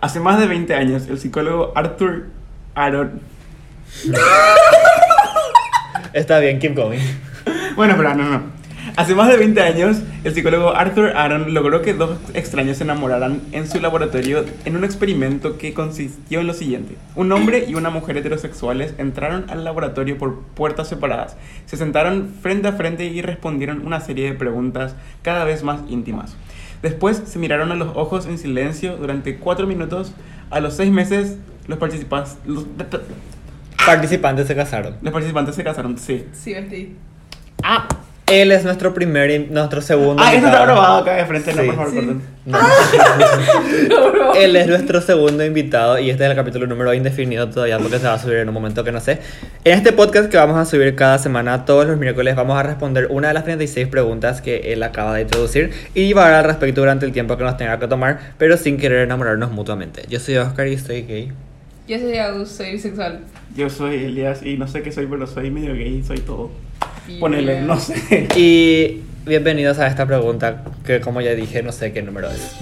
Hace más de 20 años, el psicólogo Arthur Aaron. Está bien, keep going. Bueno, pero no, no. Hace más de 20 años, el psicólogo Arthur Aaron logró que dos extraños se enamoraran en su laboratorio en un experimento que consistió en lo siguiente. Un hombre y una mujer heterosexuales entraron al laboratorio por puertas separadas, se sentaron frente a frente y respondieron una serie de preguntas cada vez más íntimas. Después se miraron a los ojos en silencio durante cuatro minutos. A los seis meses, los participantes, los, Participantes se casaron. los participantes se casaron, sí. Sí, vestí. Ah, él es nuestro primer, y nuestro segundo. Ah, eso está invitado. grabado acá de frente, no, Sí. por favor, Sí. perdón. No. Él es nuestro segundo invitado y este es el capítulo número indefinido todavía porque se va a subir en un momento que no sé. En este podcast que vamos a subir cada semana, todos los miércoles, vamos a responder una de las 36 preguntas que él acaba de introducir y va a hablar al respecto durante el tiempo que nos tenga que tomar, pero sin querer enamorarnos mutuamente. Yo soy Oscar y soy gay. Yo soy Agus, soy bisexual. Yo soy Elias y no sé qué soy, pero soy medio gay, soy todo. Ponele, no sé. Y bienvenidos a esta pregunta que como ya dije no sé qué número es.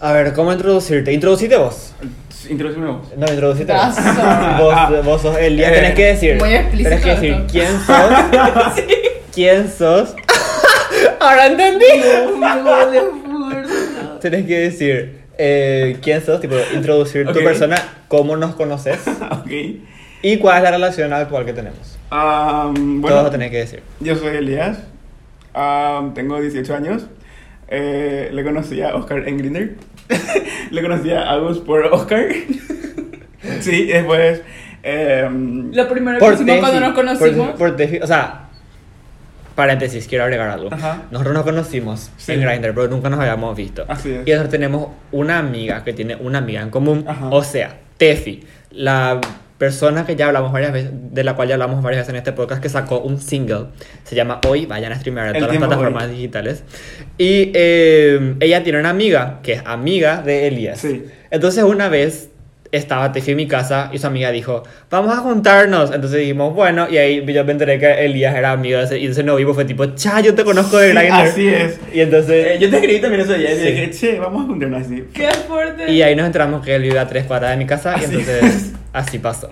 A ver, ¿cómo introducirte? ¿Introducite vos? Introducime vos. No, introducite vos. Vos. Vos sos Elías, Eh, tenés que decir. muy explícito Tenés que decir esto. quién sos. ¿Quién sos? Ahora entendí. Tenés que decir eh, quién sos, tipo, introducir tu Ok. persona, cómo nos conoces ok. y cuál es la relación actual que tenemos. Todo bueno, lo tenés que decir. yo soy Elías. Am, tengo 18 años. Eh, le conocí a Oscar en Grindr. le conocí a Agus por Oscar. sí, después. em, Lo primero que hicimos cuando nos conocimos. por o sea, paréntesis, quiero agregar algo. Ajá. Nosotros nos conocimos Sí. en Grindr, pero nunca nos habíamos visto. Así es. Y nosotros tenemos una amiga que tiene una amiga en común. Ajá. O sea, Tefi, la persona que ya hablamos varias veces, de la cual ya hablamos varias veces en este podcast, que sacó un single. Se llama Hoy, vayan a streamear en El todas las plataformas hoy. digitales. Y eh, ella tiene una amiga que es amiga de Elías. Sí. Entonces una vez estaba Tefi en mi casa y su amiga dijo, vamos a juntarnos. Entonces dijimos, bueno, y ahí yo me enteré que Elías era amigo de ese, y ese no vivo fue tipo, cha, yo te conozco de Sí, Grindr. así es. Y entonces... eh, yo te escribí también eso ayer. Sí. Y dije, che, vamos a juntarnos así. ¡Qué fuerte! Y ahí nos enteramos que él vive a tres cuadras de mi casa y entonces es. así pasó.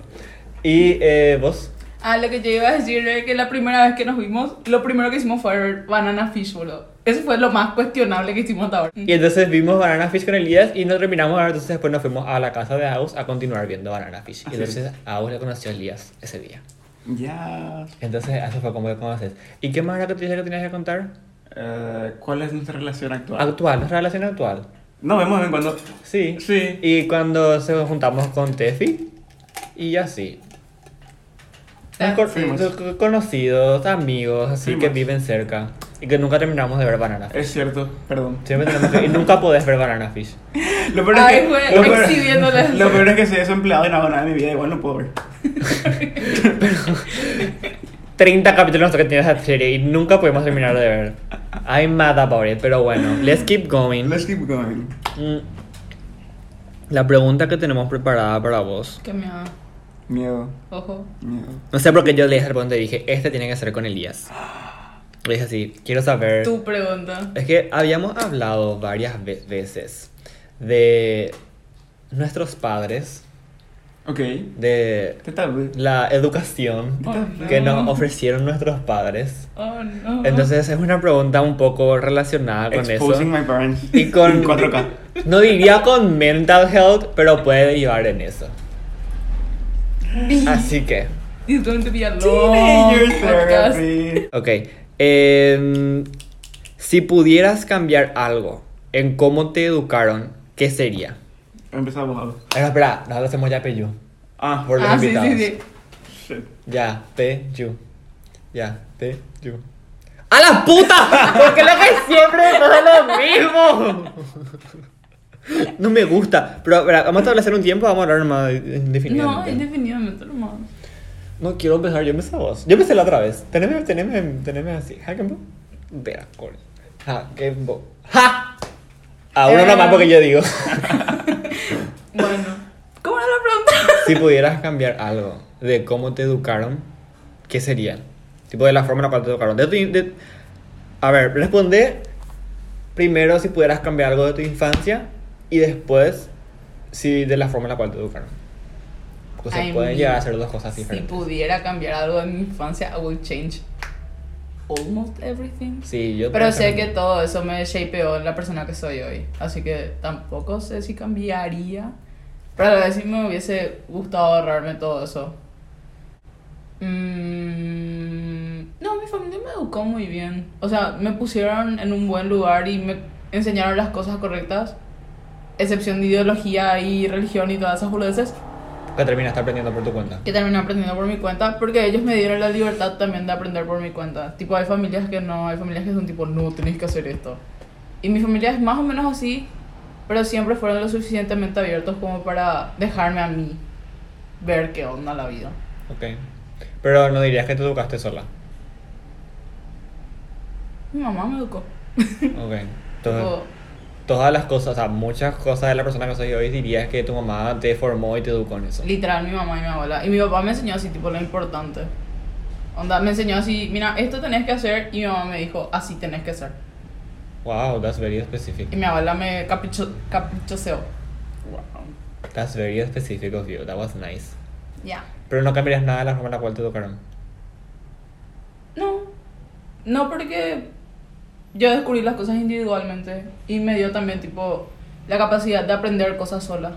Y eh, vos, Ah, lo que yo iba a decir era que la primera vez que nos vimos, lo primero que hicimos fue Banana Fish, boludo. Eso fue lo más cuestionable que hicimos hasta ahora. y entonces vimos Banana Fish con Elías y no terminamos, entonces después nos fuimos a la casa de Agus a continuar viendo Banana Fish. Y entonces Agus le conoció a Elías ese día. Ya. Entonces eso fue como que conoces. ¿Y qué más era que tenías que contar? Eh, ¿Cuál es nuestra relación actual? Actual, nuestra relación actual. Nos vemos de vez en cuando. Sí. Sí. Y cuando se juntamos con Tefi y así. Conocidos, amigos, así que viven cerca. Y que nunca terminamos de ver Banana Fish. Es cierto, perdón. Siempre tenemos que- y nunca podés ver Banana Fish. Lo peor Ay, es que. güey, lo peor- exhibiéndoles. Lo peor es que soy desempleado y no hago nada de mi vida, igual no puedo ver. 30 capítulos que tiene esa serie y nunca podemos terminar de ver. I'm mad about it, pero bueno, let's keep going. Let's keep going. Mm. La pregunta que tenemos preparada para vos. Que me da Miedo, ojo. miedo. No sé por qué yo le dije al pregunta y dije, este tiene que ser con Elías. Le dije así, quiero saber. Tu pregunta. Es que habíamos hablado varias ve- veces de nuestros padres, Ok. de ¿Qué tal, güey? la educación Oh, no. que nos ofrecieron nuestros padres. Oh, no. Entonces es una pregunta un poco relacionada con Exposing eso. my parents. Y con En 4K. No diría con mental health, pero puede derivar en eso. Así que, It's going to be a long Teenager podcast. therapy. ok. Em, si pudieras cambiar algo en cómo te educaron, ¿qué sería? Empezamos algo. Espera, espera, nosotros hacemos ya Peyu. Ah, Por los Ah, sí, invitados. sí, sí. shit. Ya, Peyu. Ya, Peyu. ¡A la puta! ¿Por qué lo que siempre pasa lo mismo? No me gusta. Pero, espera, vamos a establecer un tiempo, vamos a hablar más No, indefinidamente. indefinidamente nomás. No quiero empezar, yo empecé a vos. Yo empecé la otra vez. Teneme, teneme, teneme así. Hackembo. Vea, con. Hackembo. ¡Ja! A uno Eh. nomás porque yo digo. Bueno, ¿cómo era la pregunta? si pudieras cambiar algo de cómo te educaron, ¿qué sería? Tipo de la forma en la cual te educaron. De tu de- A ver, responde primero si pudieras cambiar algo de tu infancia y después si de la forma en la cual te educaron. O sea, I pueden mean, llegar a ser dos cosas Si diferentes. pudiera cambiar algo de mi infancia, I would change almost everything. Sí, yo Pero sé que todo eso me shapeó en la persona que soy hoy. Así que tampoco sé si cambiaría. Pero a la vez sí me hubiese gustado ahorrarme todo eso. Mm, no, mi familia me educó muy bien. O sea, me pusieron en un buen lugar y me enseñaron las cosas correctas. Excepción de ideología y religión y todas esas boludeces. Que terminaste aprendiendo por tu cuenta. Que terminé aprendiendo por mi cuenta, porque ellos me dieron la libertad también de aprender por mi cuenta. Tipo, hay familias que no, hay familias que son tipo, no, tenés que hacer esto. Y mi familia es más o menos así, pero siempre fueron lo suficientemente abiertos como para dejarme a mí ver qué onda la vida. Ok. Pero no dirías que te educaste sola. Mi mamá me educó. Ok. Entonces, todas las cosas, o sea, muchas cosas de la persona que soy hoy dirías que tu mamá te formó y te educó en eso. literal, mi mamá y mi abuela. Y mi papá me enseñó así, tipo, lo importante. Onda, me enseñó así, mira, esto tenés que hacer. Y mi mamá me dijo, así tenés que hacer. Wow, that's very specific. Y mi abuela me capricho, caprichoseó. That's very specific of you. That was nice. Ya. Pero no cambiarías nada de la forma en la cual te educaron. No, no porque yo descubrí las cosas individualmente y me dio también tipo la capacidad de aprender cosas sola.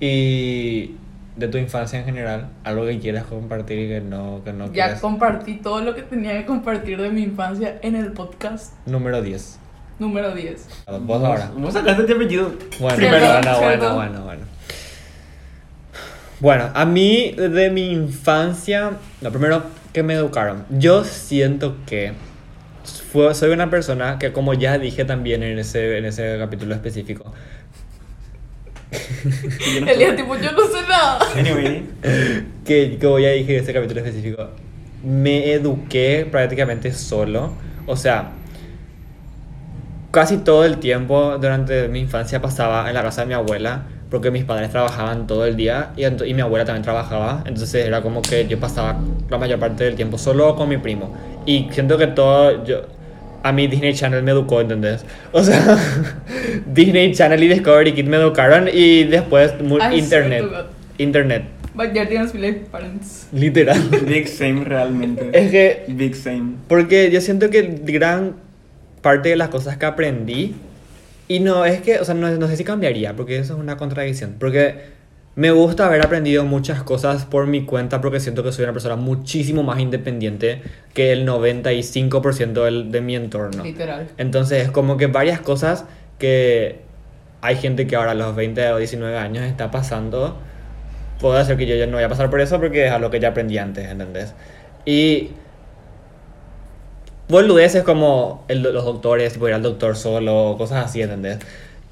Y de tu infancia en general, algo que quieras compartir y que no, que no ya quieras. compartí todo lo que tenía que compartir de mi infancia en el podcast Número 10. número 10. Vos ahora. Vos sacaste este apellido. Bueno, Cierto, bueno, cierto. bueno, bueno, bueno. Bueno, a mí de mi infancia, lo primero que me educaron, yo siento que fue- soy una persona que como ya dije también en ese, en ese capítulo específico, no El día sé. tipo, yo no sé nada. Anyway, que como ya dije en ese capítulo específico, me eduqué prácticamente solo, o sea, casi todo el tiempo durante mi infancia pasaba en la casa de mi abuela porque mis padres trabajaban todo el día y, y mi abuela también trabajaba, entonces era como que yo pasaba la mayor parte del tiempo solo con mi primo. Y siento que todo yo a mí Disney Channel me educó, ¿entendés? O sea, Disney Channel y Discovery Kids me educaron y después I internet, internet, But ya tienes parents. literal. Big same realmente. Es que Big same. porque yo siento que gran parte de las cosas que aprendí, y no es que, o sea, no, no sé si cambiaría, porque eso es una contradicción, porque me gusta haber aprendido muchas cosas por mi cuenta, porque siento que soy una persona muchísimo más independiente que el 95% del, de mi entorno. Literal. Entonces es como que varias cosas que hay gente que ahora a los 20 o 19 años está pasando, puede ser que yo ya no voy a pasar por eso porque es algo que ya aprendí antes, ¿entendés? Y boludeces como el- los doctores, tipo ir al doctor solo, cosas así, ¿entendés?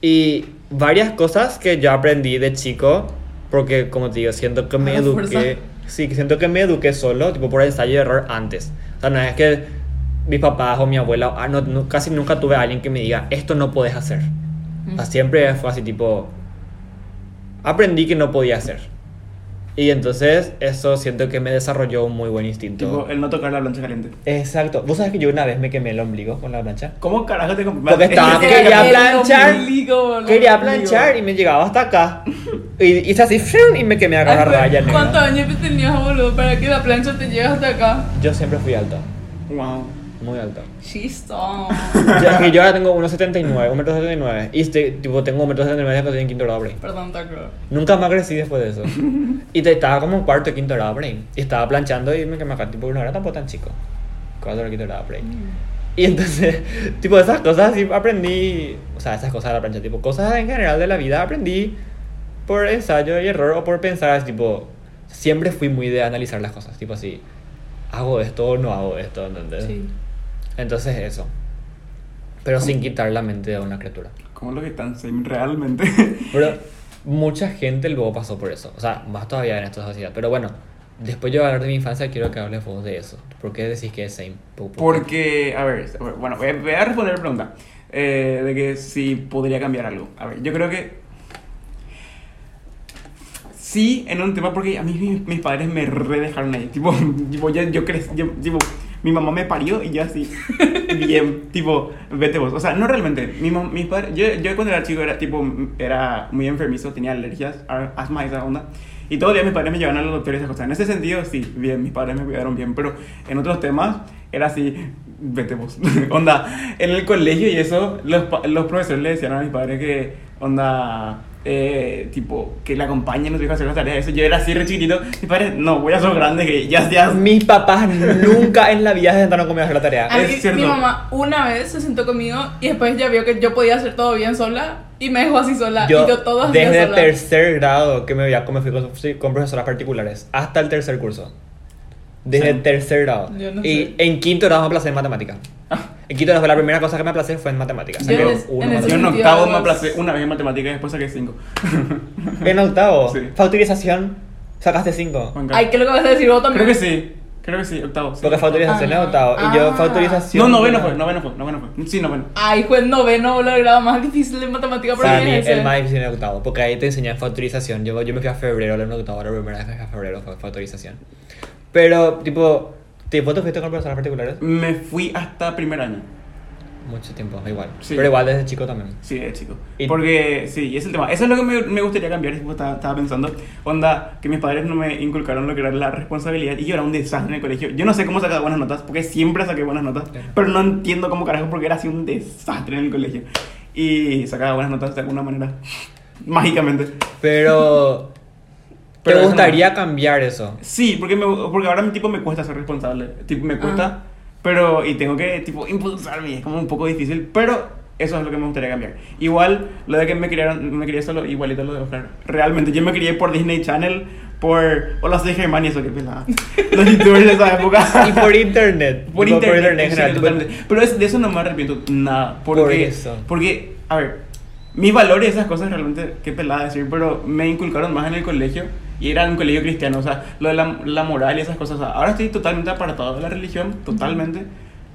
Y varias cosas que yo aprendí de chico, porque como te digo, siento que me eduqué, fuerza. sí, siento que me eduqué solo, tipo por ensayo y error antes. O sea, no es que mis papás o mi abuela, ah, no, no- casi nunca tuve a alguien que me diga, esto no puedes hacer. O sea, siempre fue así tipo, aprendí que no podía hacer. Y entonces eso siento que me desarrolló un muy buen instinto. Tipo, el no tocar la plancha caliente. Exacto. ¿Vos sabés que yo una vez me quemé el ombligo con la plancha? ¿Cómo carajo te comp- Porque estaba- Es que- quería planchar. ombligo, boludo. Quería planchar y me llegaba hasta acá. Y hice así y me quemé acá la raya. ¿Cuántos años tenías, boludo, para que la plancha te llegue hasta acá? Yo siempre fui alto. Wow. Muy alto. She's tall. Yo, yo ahora tengo 1,79, 1,79 Y este, tipo, tengo 1,79 cuando estoy en quinto grado break. Perdón, Tacro. Nunca más crecí después de eso. y te, estaba como en cuarto o quinto grado break. Y estaba planchando y me quemé acá. Tipo, no era tampoco tan chico. Cuarto o quinto grado break. Y entonces, tipo, esas cosas sí aprendí. O sea, esas cosas de la plancha, tipo, cosas en general de la vida aprendí por ensayo y error o por pensar, tipo, siempre fui muy de analizar las cosas, tipo así, hago esto o no hago esto, ¿entendés? Sí. Entonces, eso. Pero sin quitar la mente a una criatura. ¿Cómo lo que están same realmente? Pero mucha gente luego pasó por eso, o sea, más todavía en esta sociedad. Pero bueno, después yo voy a hablar de mi infancia, quiero que hables vos de eso. ¿Por qué decís que es same? ¿Por- por qué? Porque, a ver, bueno, voy a, voy a responder la pregunta. eh, de que si podría cambiar algo. A ver, yo creo que sí en un tema porque a mí mis, mis padres me re dejaron ahí. Tipo, tipo yo, yo crecí, yo- tipo, mi mamá me parió y yo así, bien, tipo, vete vos. O sea, no realmente. Mi mis padres, yo, yo cuando era chico era tipo, era muy enfermizo, tenía alergias, asma y esa onda. Y todos los días mis padres me llevaban a los doctores y esas cosas. En ese sentido, sí, bien, mis padres me cuidaron bien. Pero en otros temas, era así, vete vos. onda, en el colegio y eso, los, los profesores le decían a mis padres que, onda, eh, tipo, que le acompañen a su hijo a hacer las tareas. Eso yo era así re chiquitito. Mis padres, no, voy a ser grande, que ya seas. Mis papás nunca en la vida se sentaron conmigo a hacer la tarea. A mí, Es cierto. mi mamá una vez se sentó conmigo y después ya vio que yo podía hacer todo bien sola y me dejó así sola. Yo, y yo todo hacía desde sola. tercer grado que me, veía, me fui con, con profesoras particulares, hasta el tercer curso. Desde Sí. tercer grado. Yo no y sé. en quinto grado me aplacé en matemática. En quinto la primera cosa que me aplacé fue en matemáticas. Yo Saqué en uno en ese Yo en octavo me aplacé una vez en matemáticas y después saqué cinco. En octavo, Sí. factorización, sacaste 5. Juan Ay, ¿qué es lo que vas a decir vos también? Creo que sí, creo que sí, octavo. sí. Porque factorización Ah, es octavo. Y yo ah. factorización. No, noveno fue, noveno fue, noveno fue. Sí, noveno. Ay, fue el noveno, el grado más difícil de matemática para mí es el más difícil en octavo, porque ahí te enseñan factorización. Yo, yo me fui a febrero, en octavo, la primera vez que fui a febrero fue factorización. Pero, tipo, ¿tipo te fuiste con personas particulares? Me fui hasta primer año. Mucho tiempo, igual. Sí. Pero igual desde chico también. Sí, de chico. Y- Porque, sí, y es el tema. Eso es lo que me, me gustaría cambiar. Estaba, estaba pensando, onda, que mis padres no me inculcaron lo que era la responsabilidad. Y yo era un desastre en el colegio. Yo no sé cómo sacaba buenas notas, porque siempre saqué buenas notas. Claro. Pero no entiendo cómo carajo, porque era así un desastre en el colegio. Y sacaba buenas notas de alguna manera. Mágicamente. Pero, Pero ¿te gustaría cambiar eso? Sí, porque, me, porque ahora mi tipo me cuesta ser responsable. Tipo, me cuesta, pero y tengo que tipo impulsarme, es como un poco difícil, pero eso es lo que me gustaría cambiar. Igual lo de que me criaron, me crié solo igualito lo de Oscar. Realmente yo me crié por Disney Channel, por Hola soy Germán y eso que pelada. Los youtubers de esa época. Y por internet. por internet, en sí, general. tipo, totalmente. Pero es- de eso no me arrepiento nada. Porque, Por eso. Porque, a ver, mis valores y esas cosas realmente, qué pelada decir, pero me inculcaron más en el colegio y era un colegio cristiano. O sea, lo de la, la moral y esas cosas. o sea, ahora estoy totalmente apartado de la religión, totalmente.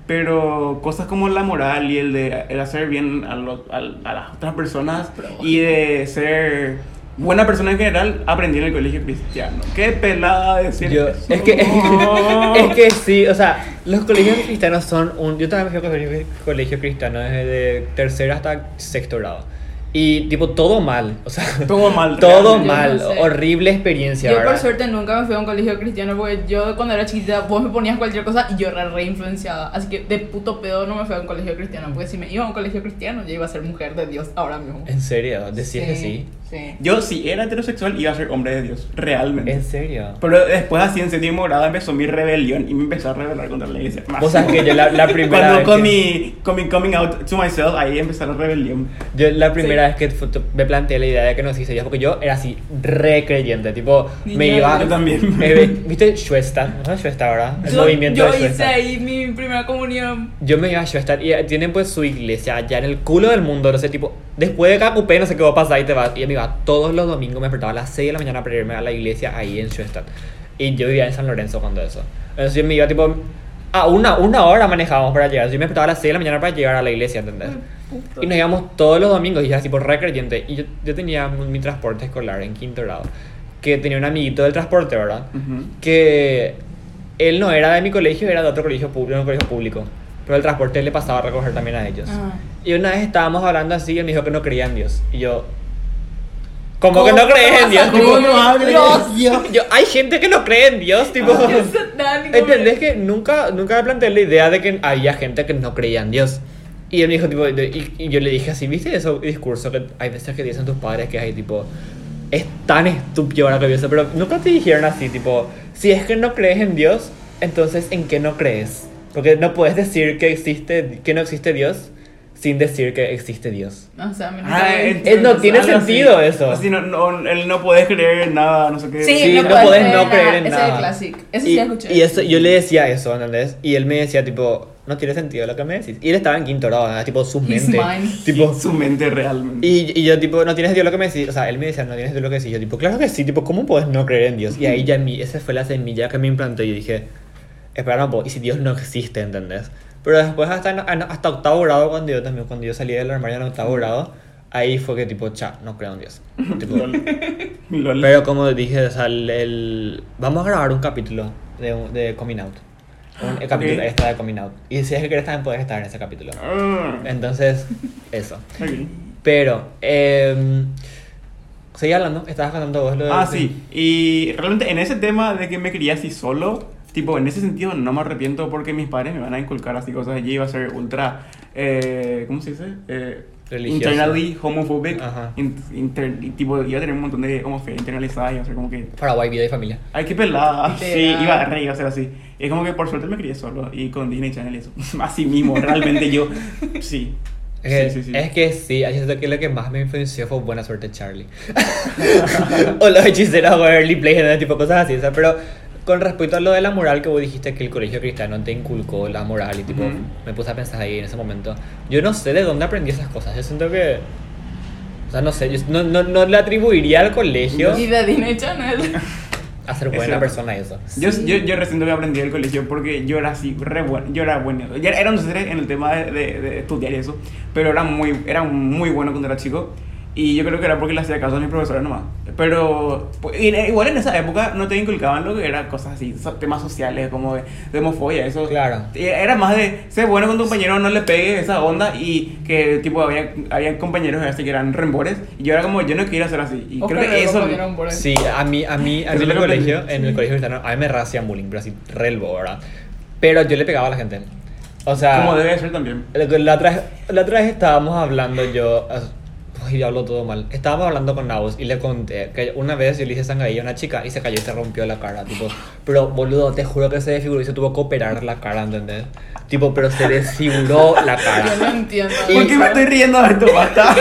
Pero cosas como la moral y el de el hacer bien a, lo- al- a las otras personas y de ser buena persona en general, aprendí en el colegio cristiano. Qué pelada decir Yo, eso. es que es que sí, o sea, los colegios cristianos son un yo también fui a colegio, colegio cristiano desde de tercero hasta sexto grado. Y tipo todo mal, o sea, Todo mal, todo realmente. mal, Yo no sé. horrible experiencia, Yo por suerte nunca me fui a un colegio cristiano porque yo cuando era chiquita vos me ponías cualquier cosa y yo era re influenciada. Así que de puto pedo no me fui a un colegio cristiano porque si me iba a un colegio cristiano yo iba a ser mujer de Dios ahora mismo. En serio, decías que sí. Sí. Yo, si era heterosexual, iba a ser hombre de Dios, realmente. En serio. Pero después, así en séptimo grado, empezó mi rebelión y me empezó a rebelar contra la iglesia. Vos sabés que yo la, la primera Cuando vez con, que- mi, con mi coming out to myself, ahí empezó la rebelión. Yo la primera Sí. vez que me planteé la idea de que no existe Dios, porque yo era así, re creyente, tipo, me Niña, iba... yo también. eh, ¿Viste Shwesta? ¿No sabes Shwesta ahora? El Yo, movimiento yo de hice ahí mi primera comunión. Yo me iba a Shwesta y eh, tienen pues su iglesia allá en el culo del mundo, no sé, tipo, después de Cacupé no sé qué va a pasar y te vas. Y me iba todos los domingos, me despertaba a las 6 de la mañana para irme a la iglesia ahí en Shwesta. Y yo vivía en San Lorenzo cuando eso. Entonces yo me iba tipo... A una, una hora manejábamos para llegar. Yo me despertaba a las 6 de la mañana para llegar a la iglesia, ¿entendés? Y nos íbamos todos los domingos y ya tipo re creyente. Y yo, yo tenía mi transporte escolar en quinto grado. Que tenía un amiguito del transporte, ¿verdad? Ujú. Que él no era de mi colegio, era de otro colegio público, un colegio público. Pero el transporte le pasaba a recoger también a ellos. Ah. Y una vez estábamos hablando así y él me dijo que no creía en Dios. Y yo, ¿cómo que ¿Cómo no crees en Dios? Tipo, Dios? Dios. Yo, hay gente que no cree en Dios, tipo. ¿Entendés que nunca, nunca me planteé la idea de que había gente que no creía en Dios? Y él me dijo, tipo, y, y yo le dije así, ¿viste ese discurso que hay veces que dicen tus padres que hay, tipo, es tan estúpido ahora que pienso, pero nunca te dijeron así, tipo, si es que no crees en Dios, entonces ¿en qué no crees? Porque no puedes decir que existe, que no existe Dios sin decir que existe Dios. O sea, no Ah, me- ent- Eh, no tiene algo así. sentido eso. Así no, no, él no puede creer en nada, no sé qué. Sí, Sí, no, no puedes podés creer no en creer nada. Ese es el clásico. Ese y, sí escuché. y eso, yo le decía eso, ¿entendés? Y él me decía, tipo, no tiene sentido lo que me decís. Y él estaba en quinto grado, ¿verdad? tipo, su mente. Tipo, su mente realmente. y, y yo, tipo, no tienes Dios lo que me decís. O sea, él me decía, no tienes Dios lo que decís. Yo, tipo, claro que sí, tipo, ¿cómo puedes no creer en Dios? Y ahí ya, mi, esa fue la semilla que me implantó. Y yo dije, espera, no, po, ¿y si Dios no existe, ¿entendés? Pero después hasta, en- hasta octavo grado, cuando yo también, cuando yo salí del armario en octavo grado, ahí fue que tipo, cha, no creo en Dios. Tipo, pero como dije, o sea, el, el- vamos a grabar un capítulo de, de Coming Out. Un el capítulo Ok. extra de Coming Out. Y si es que quieres también puedes estar en ese capítulo. Ah, Entonces, eso. ok. Pero, eh, seguí hablando, estabas contando vos lo de... Ah, sí. Y realmente en ese tema de que me crié así solo, tipo, en ese sentido no me arrepiento porque mis padres me van a inculcar así cosas. Yo iba a ser ultra, eh, ¿cómo se dice? Eh, Religioso. internally homophobic. Ajá. Inter- tipo, iba a tener un montón de homofobia internalizada y iba a ser como que... Paraguay, vida y familia. Ay, qué pelada. Sí, iba, re, iba a ser así. Y es como que por suerte me crié solo y con Disney Channel y eso. Así mismo, realmente yo, sí. Es que, sí, sí, sí. es que sí, siento que lo que más me influenció fue Buena Suerte Charlie. o los hechiceros o Early Play, ese tipo de cosas así. o sea, pero con respecto a lo de la moral que vos dijiste que el colegio cristiano te inculcó la moral y tipo, me puse a pensar ahí en ese momento. Yo no sé de dónde aprendí esas cosas. Yo siento que. O sea, no sé, yo no, no, no le atribuiría al colegio Y de Disney Channel. a ser buena persona y eso. Yo, yo, yo recién que aprendí del colegio porque yo era así, re bueno, yo era bueno, ya era un desastre en el tema de, de- de estudiar y eso, pero era muy, era muy bueno cuando era chico y yo creo que era porque le hacía caso a mis profesores nomás. Pero pues, y- igual en esa época no te inculcaban lo que era cosas así, so- temas sociales como de, de homofobia, eso. Claro. Era más de ser bueno con tu compañero, no le pegues esa onda y que tipo había, había compañeros así que eran rembores y yo era como yo no quiero ser así y creo que eso... Sí, a mí, a mí, a mí en el colegio, en el colegio cristiano, a mí me hacían bullying, pero así, relvo, ¿verdad? Pero yo le pegaba a la gente. O sea, Como debe ser también. la, la otra, vez- la otra vez estábamos hablando yo, ay, hablo todo mal, estábamos hablando con Naus y le conté que una vez yo le hice sangadilla a una chica y se cayó y se rompió la cara, tipo, pero boludo, te juro que se desfiguró y se tuvo que operar la cara, ¿entendés? Tipo, pero se desfiguró la Yo cara. no entiendo. ¿Por qué me estoy riendo de esto? Basta.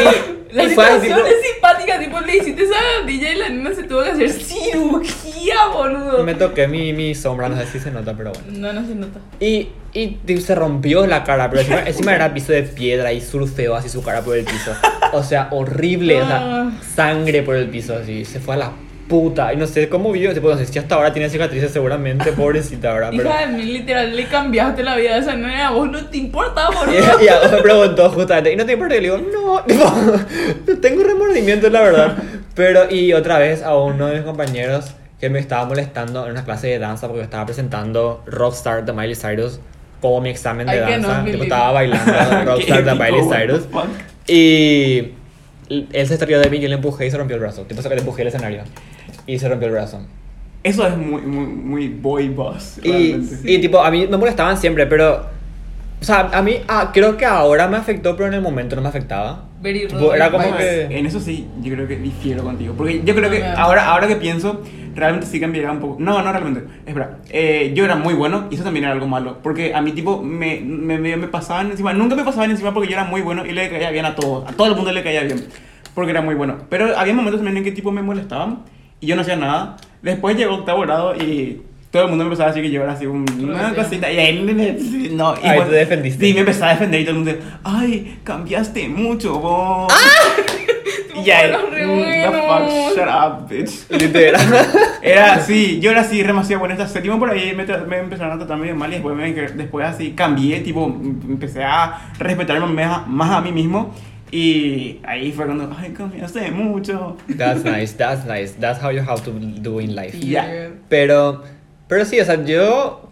La Y situación es simpática, tipo, le hiciste esa gatilla y la nena se tuvo que hacer cirugía, boludo. Me toqué mi, mi sombra, no sé si se nota, pero bueno. No, no se nota. Y, y se rompió la cara, pero encima, encima era piso de piedra y surfeó así su cara por el piso. O sea, horrible, o sea, Ah. sangre por el piso, así, se fue a la puta. Y no sé cómo vivió, tipo, no sé si hasta ahora tiene cicatrices seguramente, pobrecita, ¿verdad? Pero... Hija de mí, literal, le cambiaste la vida a esa nena, a vos no te importa, boludo. Y, y a- me preguntó justamente, ¿y no te importa? Y le digo, no, tipo, no tengo remordimiento, la verdad. Pero, y otra vez a uno de mis compañeros que me estaba molestando en una clase de danza porque estaba presentando Rockstar de Miley Cyrus como mi examen de Ay, danza. no, tipo, estaba bailando Rockstar de Miley Cyrus. Y él se estrelló de mí, yo le empujé y se rompió el brazo. Tipo, se le empujé el escenario. Y se rompió el brazo. Eso es muy, muy, muy boy boss. Y, y tipo, a mí me molestaban siempre, pero... O sea, a mí ah, creo que ahora me afectó, pero en el momento no me afectaba. Tipo, era como que... En eso sí, yo creo que difiero contigo. Porque yo creo que da- ahora, ahora que pienso, realmente sí cambiaría un poco. No, no realmente. Espera, eh, yo era muy bueno y eso también era algo malo. Porque a mí, tipo, me, me, me, me pasaban encima. Nunca me pasaban encima porque yo era muy bueno y le caía bien a todos. A todo el mundo le caía bien. Porque era muy bueno. Pero había momentos también en que, tipo, me molestaban y yo no hacía nada. Después llegó octavo grado y. Todo el mundo me empezaba a decir que yo era así un- una cosita. Y ahí me- no, y Ay, te defendiste. Sí, me empezaba a defender y todo el mundo. Ay, cambiaste mucho, vos. Tú Y ahí, mm, the fuck, shut up, bitch. Literal. Era así, yo era así demasiado bueno. Hasta séptimo por ahí me, me empezaron a tratar medio mal y después, me, después así cambié, tipo, empecé a respetarme más, más a mí mismo. Y ahí fue cuando, ay, cambiaste mucho. That's nice, that's nice. That's how you have to do in life. Yeah. Pero, pero sí, o sea, yo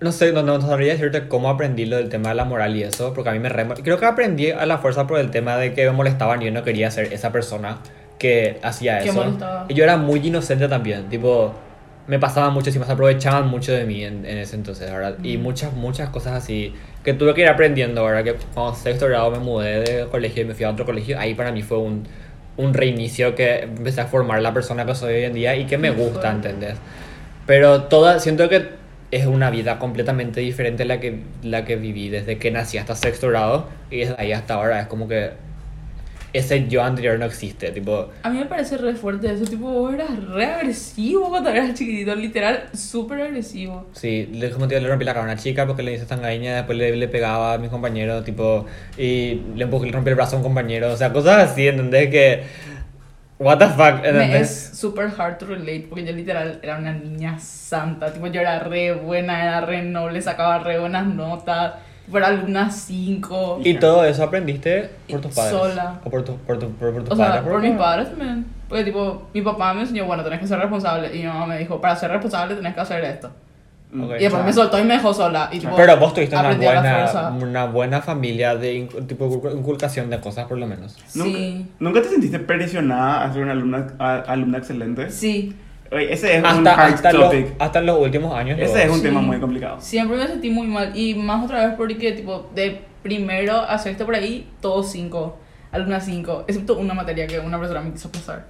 no sé, no, no sabría decirte cómo aprendí lo del tema de la moral y eso, porque a mí me re... Creo que aprendí a la fuerza por el tema de que me molestaban y yo no quería ser esa persona que hacía Que eso. molestaba. Y yo era muy inocente también, tipo, me pasaba mucho, y me aprovechaban mucho de mí en, en ese entonces, ¿verdad? Y Ujú. muchas, muchas cosas así que tuve que ir aprendiendo, ¿verdad? Que cuando sexto grado me mudé de colegio y me fui a otro colegio, ahí para mí fue un, un reinicio que empecé a formar la persona que soy hoy en día y que me gusta. ¿entendés? Pero toda, siento que es una vida completamente diferente a la que, la que viví desde que nací hasta sexto grado y desde ahí hasta ahora. Es como que ese yo anterior no existe, tipo... A mí me parece re fuerte eso, tipo, vos eras re agresivo cuando eras chiquitito, literal, súper agresivo. Sí, le, como te digo, le rompí la cara a una chica porque le hice tangaña, después le, le pegaba a mis compañeros, tipo, y le empujé, le rompí el brazo a un compañero, o sea, cosas así, ¿entendés? Que, what the fuck, Me ¿entendés? es súper hard to relate porque yo literal era una niña santa, tipo, yo era re buena, era re noble, sacaba re buenas notas. Era alumna 5. ¿Y todo eso aprendiste por tus padres? sola. ¿O por, tu- por, tu- por, por tus O sea, padres? por mis padres también. Porque, tipo, mi papá me enseñó, bueno, tenés que ser responsable. Y mi mamá me dijo, para ser responsable tenés que hacer esto. Ok. Y después me soltó y me dejó sola. Y, tipo, Pero vos tuviste una buena, una buena familia de tipo inculcación de cosas, por lo menos. ¿Nunca, Sí. ¿Nunca te sentiste presionada a ser una alumna, a- alumna excelente? Sí. Oye, ese es un Hasta, hard hasta, los, topic. hasta en los últimos años. Ese es un Sí. tema muy complicado. Siempre me sentí muy mal. Y más otra vez porque, tipo, de primero a sexto por ahí, todos cinco. Alumnas cinco. Excepto una materia que una profesora me quiso pasar.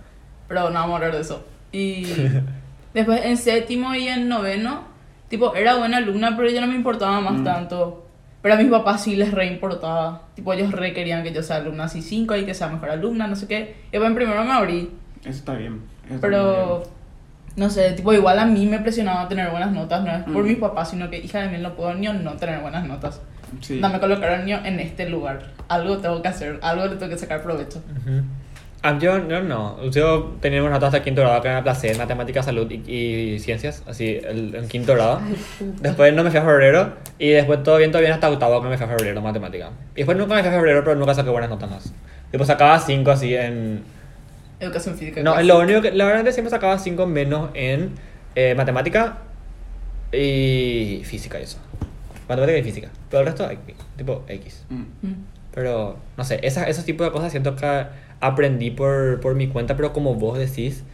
Pero no vamos a hablar de eso. Y después en séptimo y en noveno, tipo, era buena alumna, pero ya no me importaba más Mm. tanto. Pero a mis papás sí les re importaba. Tipo, ellos re querían que yo sea alumna así cinco y que sea mejor alumna, no sé qué. Y después en primero me abrí. Eso está bien. eso está muy Pero, no sé, tipo, igual a mí me presionaba tener buenas notas, no es por Mm. mis papás, sino que, hija de mí, no puedo ni no tener buenas notas. Sí. No me colocaron ni en este lugar. Algo tengo que hacer, algo le tengo que sacar provecho. Ujú. Ah, yo no, no. Yo tenía unas notas hasta quinto grado que me aplacé en matemáticas, salud y, y ciencias, así, el- en quinto grado. Después no me fui a febrero y después todo bien, todo bien hasta octavo que me fui a febrero en matemática. Y después nunca me fui a febrero, pero nunca saqué buenas notas más. Tipo, sacaba 5 así en... Educación física. No, clásica. lo único que... La verdad es que siempre sacaba 5 menos en eh, matemática y física eso. Matemática y física. Pero el resto, tipo X. Mm. Mm. Pero, no sé, esas, esos tipos de cosas siento que aprendí por, por mi cuenta, pero como vos decís,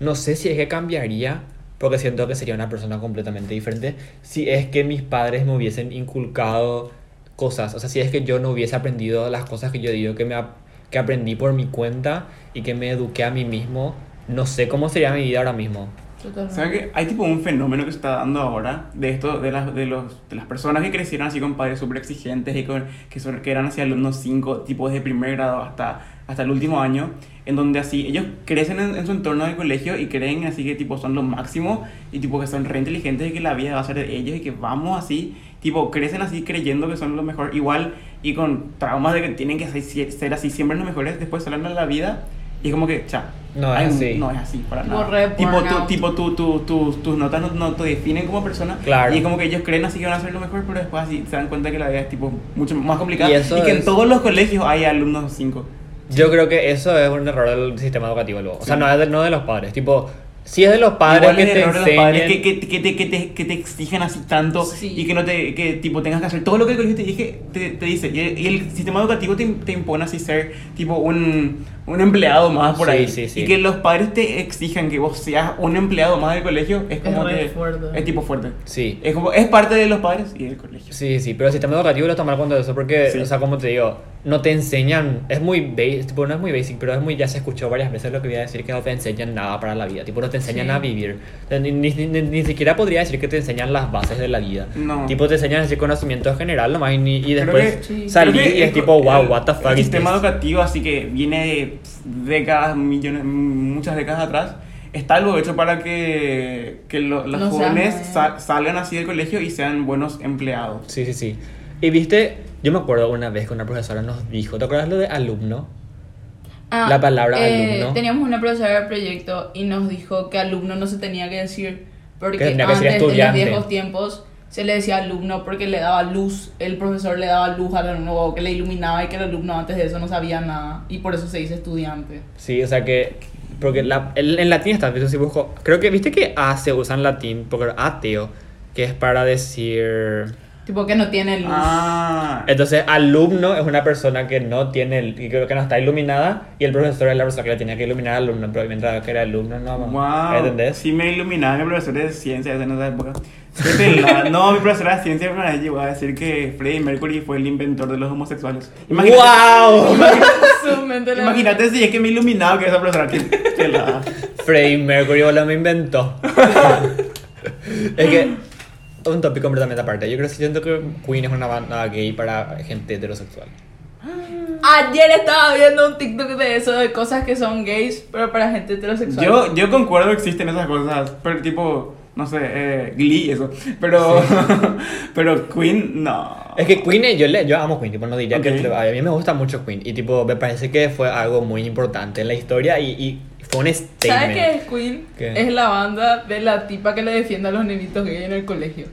no sé si es que cambiaría, porque siento que sería una persona completamente diferente, si es que mis padres me hubiesen inculcado cosas, o sea, si es que yo no hubiese aprendido las cosas que yo digo que, me, ap- que aprendí por mi cuenta y que me eduqué a mí mismo, no sé cómo sería mi vida ahora mismo. Totalmente. ¿Saben que hay tipo un fenómeno que se está dando ahora de esto de las de los de las personas que crecieron así con padres súper exigentes y con, que son que eran así alumnos 5 tipo desde primer grado hasta hasta el último año en donde así ellos crecen en, en su entorno de colegio y creen así que tipo son lo máximo y tipo que son re inteligentes y que la vida va a ser de ellos y que vamos así tipo crecen así creyendo que son lo mejor. Igual y con traumas de que tienen que ser, ser así siempre los mejores después salen a la vida y es como que cha No es así. no es así para Tipo nada. tipo tu, tipo tu, tu, tu- tus notas no, no te definen como persona Claro. y es como que ellos creen así que van a ser lo mejor pero después así se dan cuenta que la vida es tipo mucho más complicada Y y, que en es- todos los colegios hay alumnos 5 Yo creo que eso es un error del sistema educativo luego. O sea, Sí. no es de, no de los padres. Tipo, si es de los padres Igual que te error de los enseñen... padres que, que, que te, que, te, que te exigen así tanto Sí. y que no te que tipo tengas que hacer todo lo que el colegio te dije te, te dice y el, y el sistema educativo te, te impone así ser tipo un, un empleado más por Sí, ahí sí, sí. y que los padres te exijan que vos seas un empleado más del colegio es como re que fuerte. es tipo fuerte Sí. es como es parte de los padres y del colegio Sí, sí, pero el sistema educativo lo está mal cuando eso porque, Sí. o sea, como te digo, no te enseñan, es muy basic, tipo, no es muy basic, pero es muy, ya se escuchó varias veces lo que voy a decir, que no te enseñan nada para la vida, tipo, no te enseñan Sí. a vivir, ni, ni, ni- ni siquiera podría decir que te enseñan las bases de la vida, No. tipo, te enseñan ese conocimiento general nomás y, ni- y después que- salir que y es el- tipo, wow, el- what the fuck El is sistema this? educativo, así que viene de décadas, millones, muchas décadas atrás, está algo hecho para que, que lo- los No jóvenes salgan así del colegio y sean buenos empleados. Sí, sí, sí. Y viste, yo me acuerdo una vez que una profesora nos dijo, ¿te acuerdas lo de alumno? Ah, La palabra eh, alumno. Teníamos una profesora de proyecto y nos dijo que alumno no se tenía que decir porque Que tenía que antes ser en los viejos tiempos se le decía alumno porque le daba luz, el profesor le daba luz al alumno que le iluminaba y que el alumno antes de eso no sabía nada y por eso se dice estudiante. Sí, o sea que. Porque la, el- en latín está, ¿viste? Si busco. Creo que viste que A se usa en latín, porque ateo, que es para decir. Tipo que no tiene luz. Ah, Entonces, alumno es una persona que no tiene, el- que creo que no está iluminada, y el profesor es la persona que le tenía que iluminar al alumno, pero mientras que era alumno, no. wow. ¿Entendés? Sí me iluminaba mi profesor de ciencias en esa época. No, mi profesora de ciencia me llegó a decir que Freddie Mercury fue el inventor de los homosexuales. Imagínate, ¡Wow! Le- imagínate si es que me iluminaba que esa profesora. Qué pelada. Freddie Mercury o lo me inventó. es que. Un tópico completamente aparte. Yo creo que siento que Queen es una banda gay para gente heterosexual. Ayer estaba viendo un TikTok de eso, de cosas que son gays, pero para gente heterosexual. Yo, yo concuerdo que existen esas cosas, pero tipo, no sé, eh, Glee, eso. Pero, pero Queen, no. Es que Queen, eh, yo, le, yo amo Queen, tipo, no diría Ok. que a mí me gusta mucho Queen y tipo, me parece que fue algo muy importante en la historia y, y un statement. ¿Sabes qué es Queen? ¿Qué? Es la banda de la tipa que le defiende a los nenitos gay en el colegio.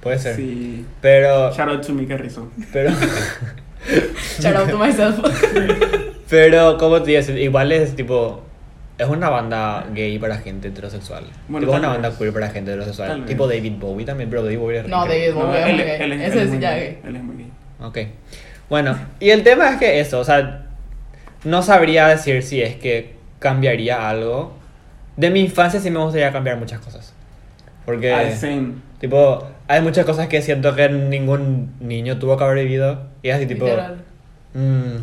Puede ser. Sí. Pero, Shout out to Mika Rizzo. pero, Shout out to myself. pero, como te digo, igual es tipo, es una banda gay para gente heterosexual. Bueno, tipo, es una banda queer para gente Tal heterosexual. vez. Tipo David Bowie también, pero David Bowie es No, gay. David Bowie es él, muy él gay. es, Ese él es muy ya gay. gay. Él es muy gay. Ok. Bueno, y el tema es que eso, o sea, no sabría decir si es que cambiaría algo. De mi infancia sí me gustaría cambiar muchas cosas. Porque, Ah, tipo, hay muchas cosas que siento que ningún niño tuvo que haber vivido. Y es así, tipo, mm,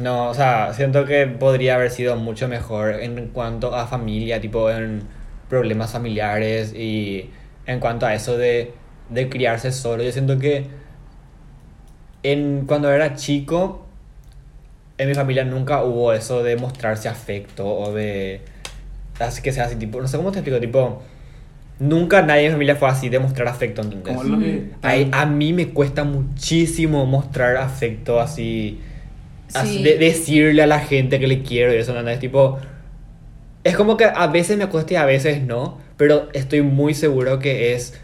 no, o sea, siento que podría haber sido mucho mejor en cuanto a familia, tipo, en problemas familiares y en cuanto a eso de, de criarse solo. Yo siento que en, cuando era chico, en mi familia nunca hubo eso de mostrarse afecto o de así que sea así, tipo, no sé cómo te explico, tipo, nunca nadie en mi familia fue así de mostrar afecto, ¿entendés? Que. Ay, a mí me cuesta muchísimo mostrar afecto así, así Sí. de decirle a la gente que le quiero y eso, ¿entendés? Tipo, es como que a veces me cuesta y a veces no, pero estoy muy seguro que es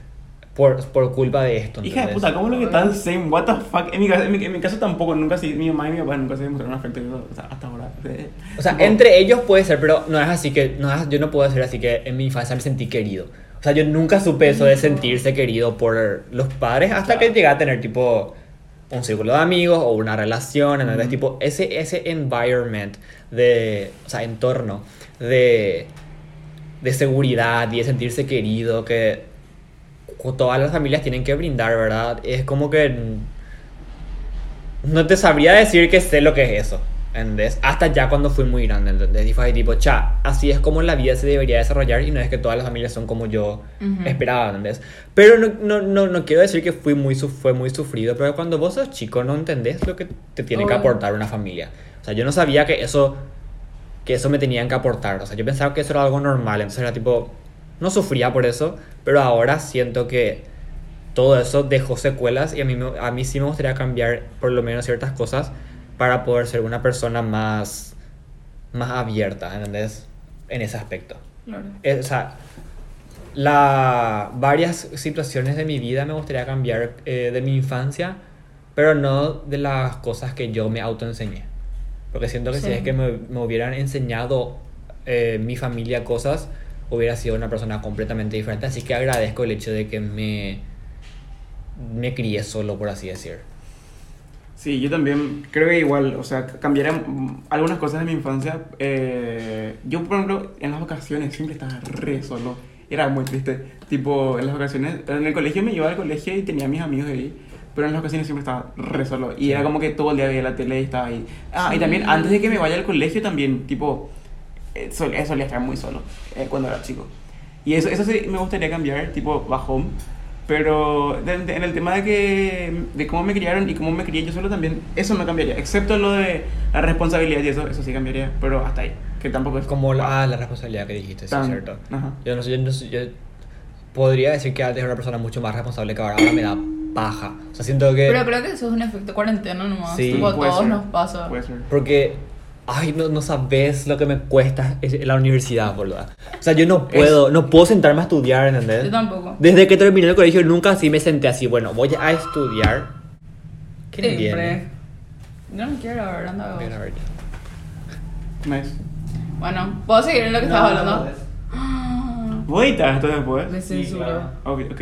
por, por culpa de esto, Hija de puta, ¿cómo lo que tan same? What the fuck? En mi, caso, en mi, en mi caso tampoco, nunca sí, mi mamá y mi papá nunca se demostraron afecto, o sea, hasta ahora. O sea, Tipo, entre ellos puede ser, pero no es así que, no es- yo no puedo decir así que en mi infancia me sentí querido. O sea, yo nunca supe eso de sentirse querido por los padres hasta que llegué a tener tipo un círculo de amigos o una relación, ¿entendés? Ujú. Tipo, ese, ese environment de, o sea, entorno de, de seguridad y de sentirse querido que todas las familias tienen que brindar, ¿verdad? Es como que no te sabría decir que sé lo que es eso, ¿entendés? Hasta ya cuando fui muy grande, ¿entendés? Y fue ahí tipo, cha, así es como la vida se debería desarrollar y no es que todas las familias son como yo Ujú. esperaba, ¿entendés? Pero no, no, no, no quiero decir que fui muy, fue muy sufrido, pero cuando vos sos chico no entendés lo que te tiene que Obvio. aportar una familia. O sea, yo no sabía que eso, que eso me tenían que aportar. O sea, yo pensaba que eso era algo normal, entonces era tipo, no sufría por eso, pero ahora siento que todo eso dejó secuelas y a mí, a mí sí me gustaría cambiar por lo menos ciertas cosas para poder ser una persona más, más abierta, ¿entendés? En ese aspecto. Claro. Eh, o sea, la, varias situaciones de mi vida me gustaría cambiar eh, de mi infancia, pero no de las cosas que yo me autoenseñé. Porque siento que si es que me, me hubieran enseñado eh, mi familia cosas, hubiera sido una persona completamente diferente. Así que agradezco el hecho de que me, me crié solo, por así decir. Sí, yo también creo que igual, o sea, cambiaría mm, algunas cosas de mi infancia. Eh, yo, por ejemplo, en las vacaciones siempre estaba re solo. Era muy triste. Tipo, en las vacaciones, en el colegio me llevaba al colegio y tenía a mis amigos ahí. Pero en las vacaciones siempre estaba re solo. Y era como que todo el día veía la tele y estaba ahí. Ah, y Sí. también antes de que me vaya al colegio también, tipo, eh, sol- eh, solía estar muy solo eh, cuando era chico. Y eso, eso sí me gustaría cambiar, tipo, bajón. Pero de- de- en el tema de que de cómo me criaron y cómo me crié yo solo también, eso no cambiaría. Excepto lo de la responsabilidad y eso, eso sí cambiaría. Pero hasta ahí, que tampoco es Como la, ah, la responsabilidad que dijiste, sí, Tan- es cierto. ajá. Yo no sé, yo no sé, yo podría decir que antes era una persona mucho más responsable que ahora. Ahora me da paja. O sea, siento que... Pero creo que eso es un efecto cuarentena nomás. Sí. tipo, a todos ser, nos pasa. Puede ser. Porque, ay, no, no sabes lo que me cuesta es- la universidad, boludo. O sea, yo no puedo, no puedo sentarme a estudiar, ¿entendés? Yo tampoco. Desde que terminé el colegio nunca así me senté así, bueno, voy a estudiar. ¿Quién Siempre. viene? Yo no quiero, a ver, anda vos. Ven a ver. Nice. Bueno, ¿puedo seguir en lo que estabas hablando? ¿Vos editas esto después? Me censuro. Ok, ok.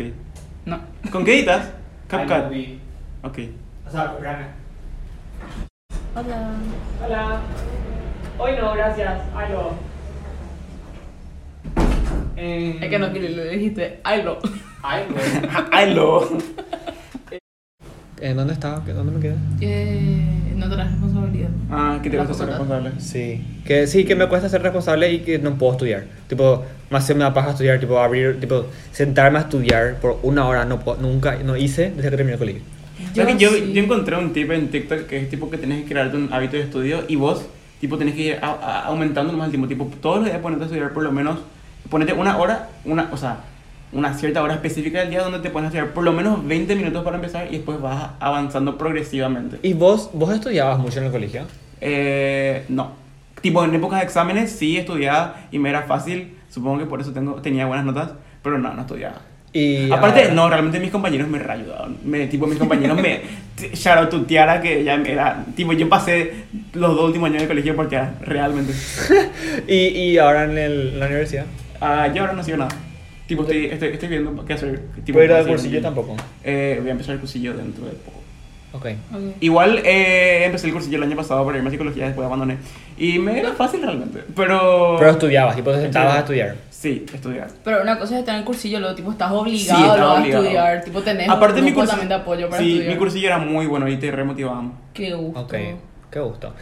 No. ¿Con qué editas? CapCut. Ok. O sea, Rana. Hola. Hola. Hoy no, gracias. Algo. Es que no le dijiste, ay lo. Algo. ¡Ay, lo! ¿En dónde estaba? ¿Dónde me quedé? Eh, no tenés responsabilidad. Ah, que te La vas a ser responsable. Sí, que sí, que me cuesta ser responsable y que no puedo estudiar. Tipo, más se me da paja estudiar, tipo, abrir, tipo, sentarme a estudiar por una hora, no puedo- nunca, no hice desde que terminé el colegio. ¿Sabes que yo, sí. yo encontré un tip en TikTok que es tipo que tenés que crearte un hábito de estudio y vos, tipo, tenés que ir a- a- aumentando más el tiempo. Tipo, todos los días ponerte a estudiar por lo menos, ponete una hora, una, o sea, una cierta hora específica del día donde te pones a estudiar por lo menos 20 minutos para empezar y después vas avanzando progresivamente. ¿Y vos, vos estudiabas mucho en el colegio? Eh, no. Tipo, en épocas de exámenes sí estudiaba y me era fácil. Supongo que por eso tengo, tenía buenas notas, pero no, no estudiaba. Y Aparte, ahora- no, realmente mis compañeros me reayudaron. Me, tipo, mis compañeros me. Shout out to Tiara, que ya era. Tipo, yo pasé los dos últimos años de colegio por Tiara, realmente. Y, y ahora en, el- la universidad. Ah, yo ahora no sigo nada. Tipo, estoy, estoy, estoy viendo qué hacer. Tipo, Pero el hacer- cursillo tampoco. Eh, voy a empezar el cursillo dentro de poco. Ok. Ok. Igual eh, empecé el cursillo el año pasado para irme a psicología, después abandoné. Y me era fácil realmente. Pero. Pero estudiabas, tipo te sentabas a estudiar. Sí, estudiar. Pero una cosa es estar en el cursillo, luego tipo estás obligado, Sí, luego a obligado. estudiar, tipo tenés Aparte, un mi cursillo. también de apoyo para sí, estudiar. mi cursillo era muy bueno y te remotivaban. Qué gusto. Ok. Qué gusto.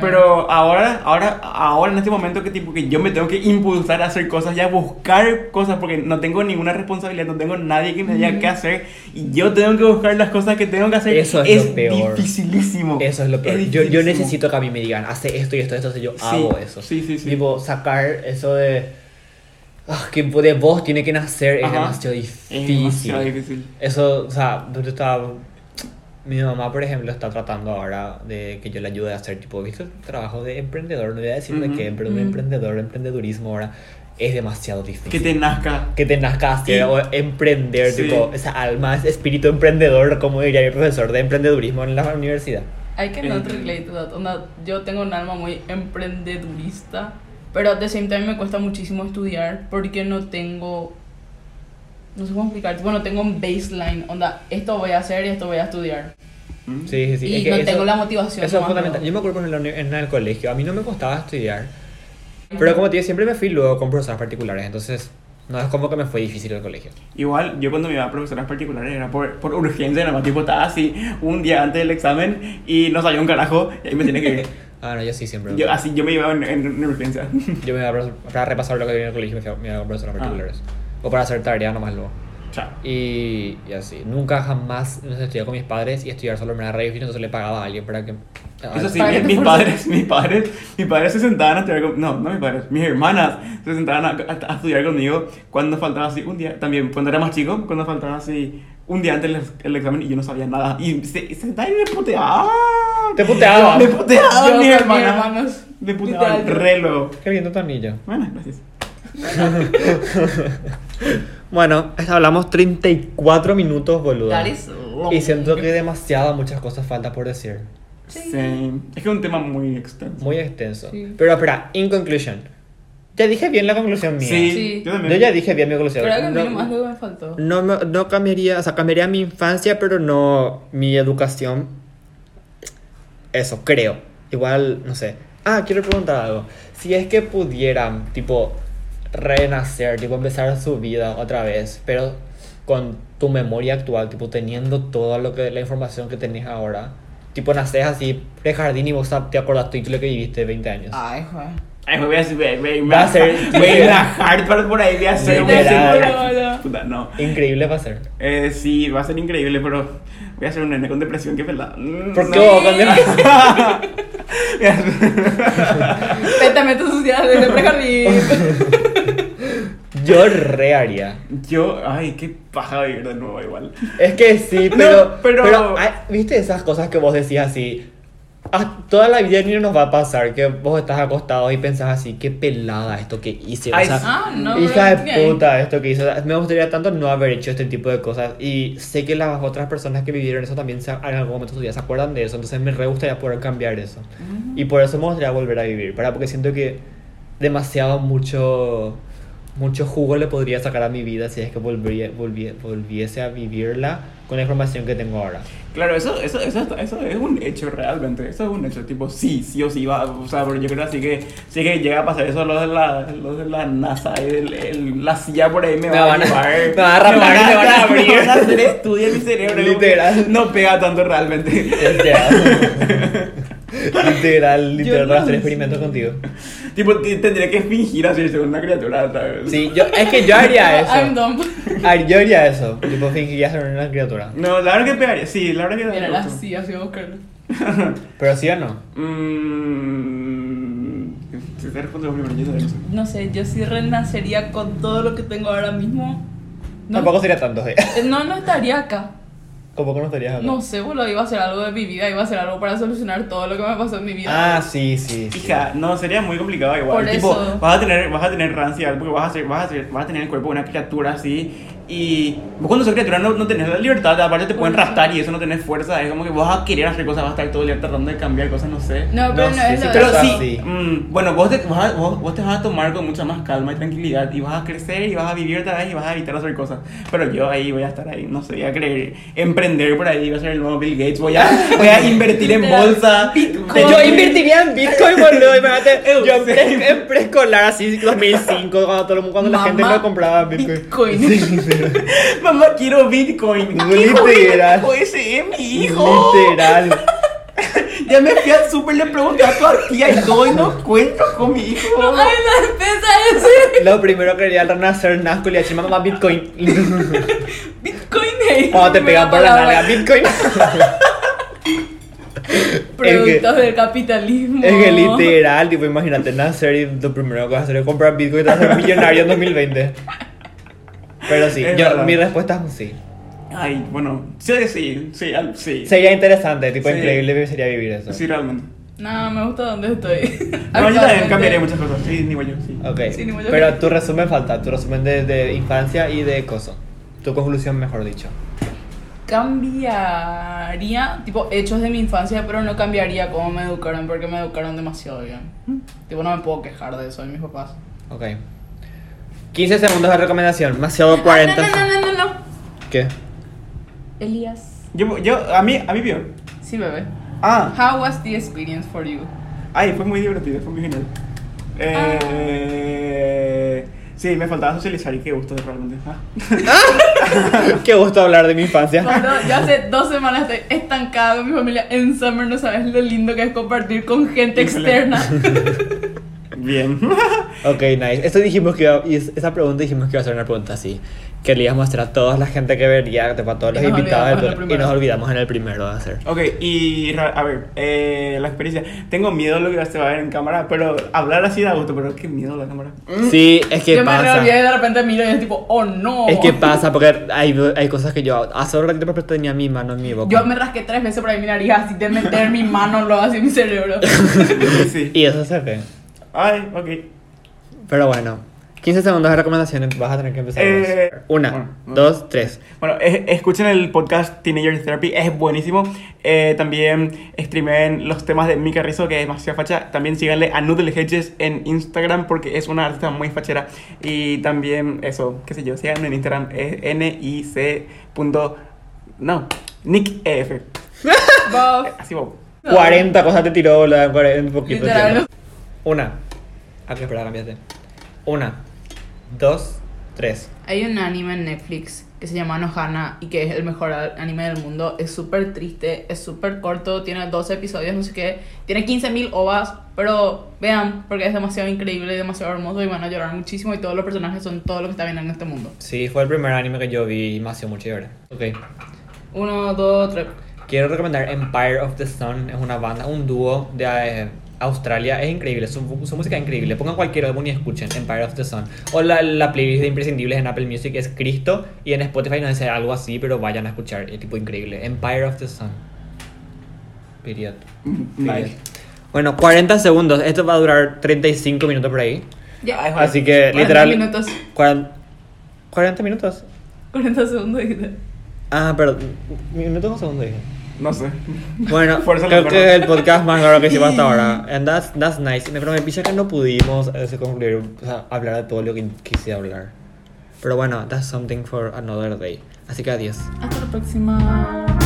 Pero ahora, ahora, ahora en este momento que tipo que yo me tengo que impulsar a hacer cosas y a buscar cosas porque no tengo ninguna responsabilidad, no tengo nadie que me diga qué hacer y yo tengo que buscar las cosas que tengo que hacer. Eso es lo peor. dificilísimo. Eso es lo peor. Es yo, yo necesito que a mí me digan, hace esto y esto, esto, yo Sí, hago eso. sí, sí, sí. Tipo, sacar eso de. ah, que de vos tiene que nacer es Ajá. demasiado Es difícil. demasiado difícil. Eso, o sea, yo estaba. Mi mamá, por ejemplo, está tratando ahora de que yo le ayude a hacer, tipo, ¿viste? El trabajo de emprendedor, no voy a decir de Ujú. qué, pero de Mm. emprendedor, emprendedurismo ahora es demasiado difícil. Que te nazca. que te nazca hacer Y- o emprender, Sí. tipo, esa alma, ese espíritu emprendedor, como diría mi profesor de emprendedurismo en la universidad. I cannot Eh. relate to that. Onda, yo tengo un alma muy emprendedurista, pero at the same time me cuesta muchísimo estudiar porque no tengo. No sé cómo explicar. Tipo, no tengo un baseline. Onda, esto voy a hacer y esto voy a estudiar. ¿Mm? Sí, sí, sí. y es que no eso- tengo la motivación. Eso es fundamental. Yo me acuerdo en, uni- en el colegio, a mí no me costaba estudiar. Pero como te digo, siempre me fui luego con profesores particulares, entonces no es como que me fue difícil el colegio. Igual, yo cuando me iba a profesoras particulares era por, por urgencia, nada más tipo estaba así un día antes del examen y no salió un carajo y ahí me tiene que ir. Ah, no, yo sí siempre. Yo, así yo me iba en, en, en urgencia. Yo me iba a, para repasar lo que tenía en el colegio, me fui a- me iba con profesores Ah. O para hacer tarea nomás luego. Chao. Y, y así. Nunca jamás no sé, estudié con mis padres y estudiar solo me era re difícil, entonces le pagaba a alguien para que. Eso sí, mis esfuerces. padres, mis padres, mis padres se sentaban a estudiar con, no, no mis padres, mis hermanas se sentaban a, a- a estudiar conmigo cuando faltaba así un día, también cuando era más chico, cuando faltaba así un día antes del el examen y yo no sabía nada y se, se sentaban y me puteaban. Te puteaban. Me puteaban Yo mis mis hermanas. Me puteaban re luego. Qué lindo tu anillo. Bueno, gracias. Bueno, hablamos 34 minutos, boludo. That is long. Y siento que demasiado, muchas cosas falta por decir. Sí. Sí. Es que es un tema muy extenso. Muy extenso. Sí. Pero espera, in conclusion. Ya dije bien la conclusión mía. Sí, Sí. yo también. Yo ya dije bien mi conclusión. Pero que a mí No- luego me faltó. no, me- no cambiaría, o sea, cambiaría mi infancia, pero no mi educación. Eso, creo. Igual, no sé. Ah, quiero preguntar algo. Si es que pudieran, tipo, renacer, tipo, empezar su vida otra vez, pero con tu memoria actual, tipo, teniendo toda lo que, la información que tenés ahora, tipo, naces así de jardín y vos te acordás todo lo que viviste 20 años. Ay, joder. Ay, me voy a hacer, voy a- ser- voy a ir a Harvard por ahí, voy a hacer voy a hacer- Literal. Puta, no. Increíble va a ser. Eh, sí, va a ser increíble, pero voy a hacer un nene con depresión, qué pelada. Mm, ¿Por qué con depresión? Voy a hacer- Vete, meto suciedad desde prejardín. Yo re haría. Yo, ay, qué paja vivir de nuevo igual. Es que sí, No, pero. pero- pero... ay, ¿Viste esas cosas que vos decías así? "Ah, toda la vida ni nos va a pasar que vos estás acostado y pensás así, qué pelada esto que hice. Ay, o sea, Ah, no. hija de puta esto que hice. O sea, Me gustaría tanto no haber hecho este tipo de cosas. Y sé que las otras personas que vivieron eso también se- en algún momento de su vida se acuerdan de eso. Entonces me re gustaría poder cambiar eso. Y por eso me gustaría volver a vivir. Para, porque siento que demasiado mucho mucho jugo le podría sacar a mi vida si es que volvería, volvie- volviese a vivirla con la información que tengo ahora. Claro, eso, eso, eso, eso es un hecho realmente. Eso es un hecho. Tipo, sí, sí o sí va. O sea, pero yo creo así que sí que llega a pasar eso. Los de la, los de la NASA y el, el- la silla por ahí me, Me va van a- llevar. me van a rapar, me van a abrir. Me van a hacer estudio en mi cerebro. Literal. No pega tanto realmente. Literal, literal, para hacer experimentos contigo. tipo, tendría que fingir hacerse una criatura, ¿sabes? Sí, yo, es que yo haría I'm eso. dumb. Ay, Yo haría eso, tipo fingiría ser una criatura. No, la verdad que pegaría. Sí, la verdad que daría así, así a buscarlo. Pero sí o no. Mmm. Si te respondo primero, yo no sé. No sé, yo sí renacería con todo lo que tengo ahora mismo. No, Tampoco sería tanto, ¿eh? eh, no, no estaría acá. ¿Cómo estarías acá? No sé, boludo, iba a hacer algo de mi vida, iba a hacer algo para solucionar todo lo que me pasó en mi vida. Ah, sí, sí. sí. Hija, no, sería muy complicado igual. Por tipo, eso. vas a tener, vas a tener rancia, porque vas a, ser, vas, a ser, vas a tener el cuerpo de una criatura así, Y vos cuando sos criatura no, no tenés la libertad, aparte te pueden raptar y eso no tenés fuerza, es como que vas a querer hacer cosas, vas a estar todo el día tratando de cambiar cosas, no sé. No, pero No, no, sí, es sí, lo Pero sí, así. mm, bueno, vos te, vas a- vos, vos te vas a tomar con mucha más calma y tranquilidad y vas a crecer y vas a vivir otra vez y vas a evitar hacer cosas. Pero yo ahí voy a estar ahí, no sé, voy a querer emprender por ahí, voy a ser el nuevo Bill Gates, voy a, voy a invertir en bolsa. Bitcoin. Yo invertiría en Bitcoin, boludo. Imagínate, yo en, Sí. pre- en preescolar, así, 2005, cuando, todo cuando la gente no compraba Bitcoin. Bitcoin. Mamá, quiero Bitcoin. Literal. Hijo, ese es mi hijo. Literal. Ya me fui al súper, le pregunté a tu tía y doy no cuento con mi hijo. Ay, la empresa ese. Lo primero que quería al renacer Nazco y le decía mamá Bitcoin. Bitcoin es. Cuando te pegan por la nalga, Bitcoin. Productos del capitalismo. Es que literal, tipo, imagínate nacer y lo primero que vas a hacer es comprar Bitcoin y te vas a ser millonario en 2020. Pero sí, yo, verdad. mi respuesta es un sí. Ay, bueno, sí, sí, sí, sí. Sería interesante, tipo, Sí. increíble sería vivir eso. Sí, realmente. No, me gusta donde estoy. No, yo también Actualmente. cambiaría muchas cosas. Sí, ni yo, sí. Ok, Sí, ni modo. pero tu resumen falta, tu resumen de, de infancia y de coso. Tu conclusión, mejor dicho. Cambiaría, tipo, hechos de mi infancia, pero no cambiaría cómo me educaron, porque me educaron demasiado bien. Tipo, no me puedo quejar de eso de mis papás. Ok. 15 segundos de recomendación, demasiado 40. Ah, no, no, no, no, no. ¿Qué? Elías. Yo, yo, a mí, a mí vio. Sí, bebé. Ah, How was the experience for you? ay, fue muy divertido, fue muy genial. Eh, sí, me faltaba socializar y qué gusto realmente. Ah. Qué gusto hablar de mi infancia. Cuando yo hace dos semanas estoy estancada con mi familia en Summer, no sabes lo lindo que es compartir con gente Híjole. externa. Bien. Ok, nice. Esto dijimos que iba, y es- esa pregunta dijimos que iba a ser una pregunta así. Que le íbamos a mostrar a toda la gente que vería, tipo, a todos los invitados del y nos olvidamos en el primero de hacer. ok, y a ver, eh, la experiencia. Tengo miedo lo que se va a ver en cámara, pero hablar así da gusto, pero qué miedo la cámara. Sí, es que yo me pasa. olvidé y de repente miro y es tipo, oh no. Es que pasa, porque hay, hay cosas que yo hace un ratito tenía mi mano en mi boca. Yo me rasqué tres veces por ahí mi nariz así de meter mi mano lo hace en mi cerebro. sí. Y eso se ve. Ay, ok. Pero bueno, 15 segundos de recomendaciones, vas a tener que empezar. vos. Eh, Una, bueno, no. dos, tres. Bueno, es- escuchen el podcast Teenager Therapy, es buenísimo. Eh, también streamen los temas de Mika Rizzo, que es demasiado facha. También síganle a Noodle Hedges en Instagram, porque es una artista muy fachera. Y también, eso, qué sé yo, síganme en Instagram, es N-I-C. punto- No, Nick EF. Así vos. 40 cosas te tiró la- en poquito Literal. tiempo. Una. Ah, que espera, cambiate. Una, dos, tres. Hay un anime en Netflix que se llama Nohana y que es el mejor anime del mundo. Es súper triste, es súper corto, tiene 12 episodios, no sé qué. Tiene 15.000 ovas, pero vean, porque es demasiado increíble demasiado hermoso y van a llorar muchísimo y todos los personajes son todo lo que está bien en este mundo. Sí, fue el primer anime que yo vi y me hacía mucho llorar. Ok. Uno, dos, tres. Quiero recomendar Empire of the Sun. Es una banda, un dúo de eh, Australia. Es increíble, su, su música es increíble. Pongan cualquier álbum y escuchen Empire of the Sun. O la, la playlist de imprescindibles en Apple Music es Cristo. Y en Spotify no dice algo así, pero vayan a escuchar. Es tipo increíble. Empire of the Sun. Period. Nice. Bueno, 40 segundos. Esto va a durar 35 minutos por ahí. Ya. Ay, Así que 40 literal. minutos. 40, 40 minutos. 40 segundos. Ah, perdón. ¿Minutos o segundos dije? No sé. Bueno, Fuerza creo que es el podcast más largo que hicimos hasta ahora. And that's, that's nice. Pero me picha que no pudimos eh, concluir, o sea, hablar de todo lo que quise hablar. Pero bueno, that's something for another day. Así que adiós. Hasta la próxima.